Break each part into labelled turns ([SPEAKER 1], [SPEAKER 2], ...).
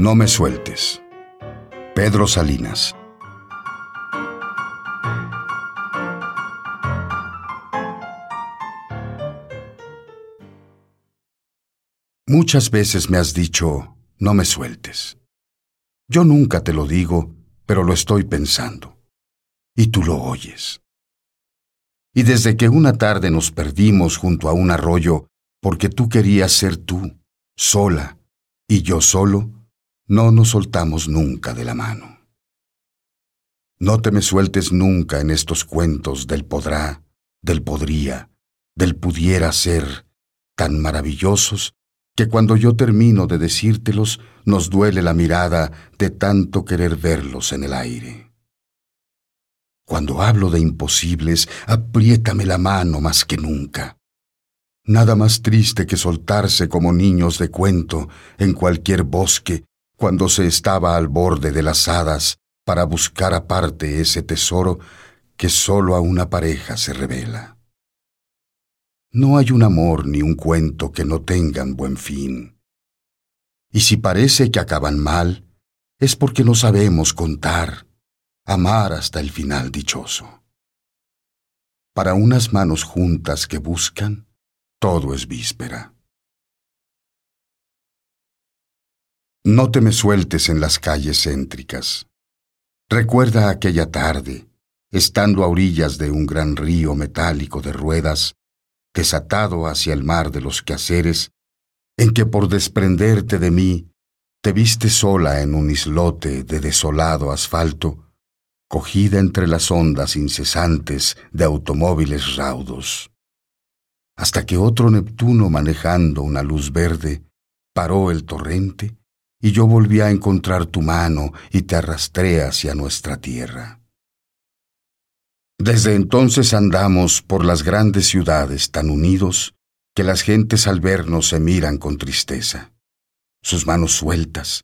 [SPEAKER 1] No me sueltes. Pedro Salinas. Muchas veces me has dicho, no me sueltes. Yo nunca te lo digo, pero lo estoy pensando. Y tú lo oyes. Y desde que una tarde nos perdimos junto a un arroyo porque tú querías ser tú, sola, y yo solo, no nos soltamos nunca de la mano. No te me sueltes nunca en estos cuentos del podrá, del podría, del pudiera ser, tan maravillosos que cuando yo termino de decírtelos nos duele la mirada de tanto querer verlos en el aire. Cuando hablo de imposibles, apriétame la mano más que nunca. Nada más triste que soltarse como niños de cuento en cualquier bosque cuando se estaba al borde de las hadas para buscar aparte ese tesoro que sólo a una pareja se revela. No hay un amor ni un cuento que no tengan buen fin. Y si parece que acaban mal, es porque no sabemos contar, amar hasta el final dichoso. Para unas manos juntas que buscan, todo es víspera. No te me sueltes en las calles céntricas. Recuerda aquella tarde, estando a orillas de un gran río metálico de ruedas, desatado hacia el mar de los quehaceres, en que por desprenderte de mí te viste sola en un islote de desolado asfalto, cogida entre las ondas incesantes de automóviles raudos, hasta que otro Neptuno manejando una luz verde paró el torrente y yo volví a encontrar tu mano y te arrastré hacia nuestra tierra. Desde entonces andamos por las grandes ciudades tan unidos que las gentes al vernos se miran con tristeza, sus manos sueltas,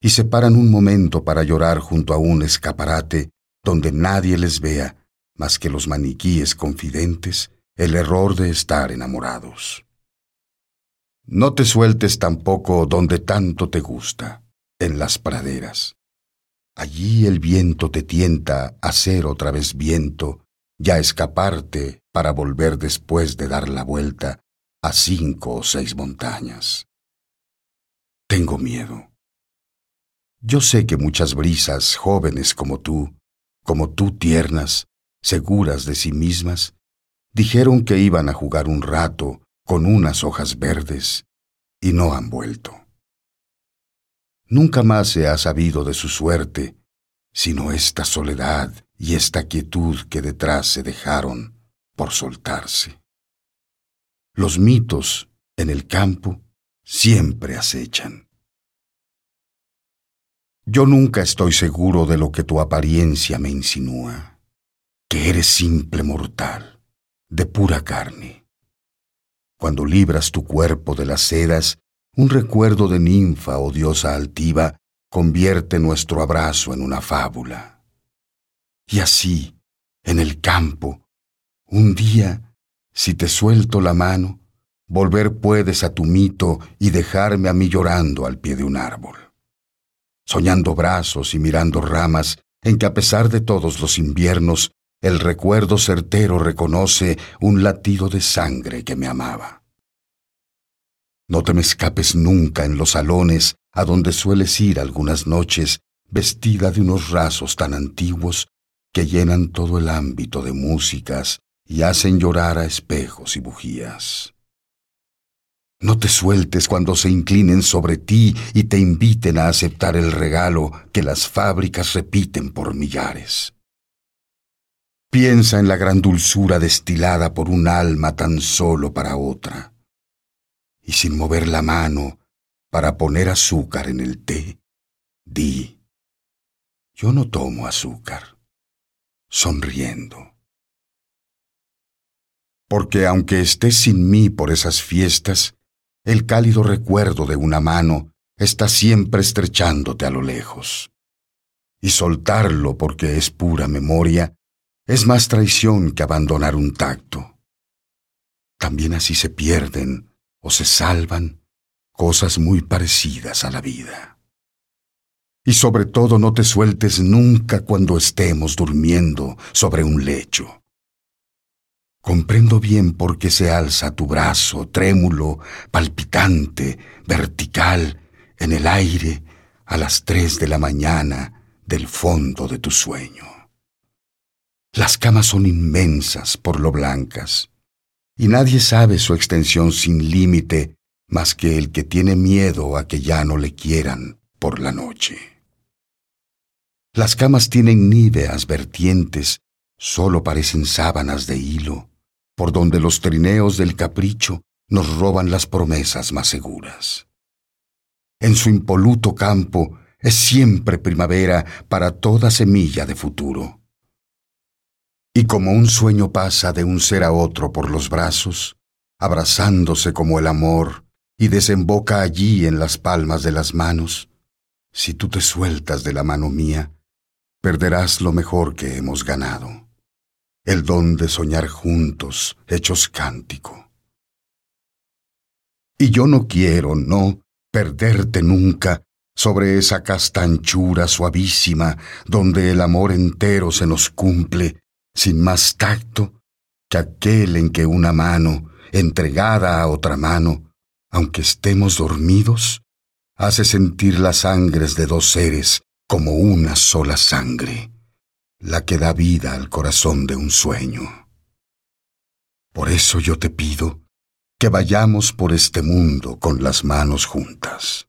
[SPEAKER 1] y se paran un momento para llorar junto a un escaparate donde nadie les vea más que los maniquíes confidentes el error de estar enamorados. No te sueltes tampoco donde tanto te gusta, en las praderas. Allí el viento te tienta a ser otra vez viento, ya escaparte para volver después de dar la vuelta a cinco o seis montañas. Tengo miedo. Yo sé que muchas brisas jóvenes como tú, como tú tiernas, seguras de sí mismas, dijeron que iban a jugar un rato con unas hojas verdes y no han vuelto. Nunca más se ha sabido de su suerte, sino esta soledad y esta quietud que detrás se dejaron por soltarse. Los mitos en el campo siempre acechan. Yo nunca estoy seguro de lo que tu apariencia me insinúa, que eres simple mortal, de pura carne. Cuando libras tu cuerpo de las sedas, un recuerdo de ninfa o diosa altiva convierte nuestro abrazo en una fábula. Y así, en el campo, un día, si te suelto la mano, volver puedes a tu mito y dejarme a mí llorando al pie de un árbol, soñando brazos y mirando ramas en que a pesar de todos los inviernos, el recuerdo certero reconoce un latido de sangre que me amaba. No te me escapes nunca en los salones a donde sueles ir algunas noches vestida de unos rasos tan antiguos que llenan todo el ámbito de músicas y hacen llorar a espejos y bujías. No te sueltes cuando se inclinen sobre ti y te inviten a aceptar el regalo que las fábricas repiten por millares. Piensa en la gran dulzura destilada por un alma tan solo para otra y sin mover la mano para poner azúcar en el té, di, yo no tomo azúcar, sonriendo. Porque aunque estés sin mí por esas fiestas, el cálido recuerdo de una mano está siempre estrechándote a lo lejos. Y soltarlo porque es pura memoria es más traición que abandonar un tacto. También así se pierden o se salvan cosas muy parecidas a la vida. Y sobre todo no te sueltes nunca cuando estemos durmiendo sobre un lecho. Comprendo bien por qué se alza tu brazo trémulo, palpitante, vertical, en el aire, a las tres de la mañana del fondo de tu sueño. Las camas son inmensas por lo blancas, y nadie sabe su extensión sin límite más que el que tiene miedo a que ya no le quieran por la noche. Las camas tienen níveas vertientes, solo parecen sábanas de hilo, por donde los trineos del capricho nos roban las promesas más seguras. En su impoluto campo es siempre primavera para toda semilla de futuro. Y como un sueño pasa de un ser a otro por los brazos, abrazándose como el amor, y desemboca allí en las palmas de las manos, si tú te sueltas de la mano mía, perderás lo mejor que hemos ganado el don de soñar juntos, hechos cántico. Y yo no quiero, no, perderte nunca sobre esa castanchura suavísima donde el amor entero se nos cumple sin más tacto que aquel en que una mano, entregada a otra mano, aunque estemos dormidos, hace sentir las sangres de dos seres como una sola sangre la que da vida al corazón de un sueño. Por eso yo te pido que vayamos por este mundo con las manos juntas.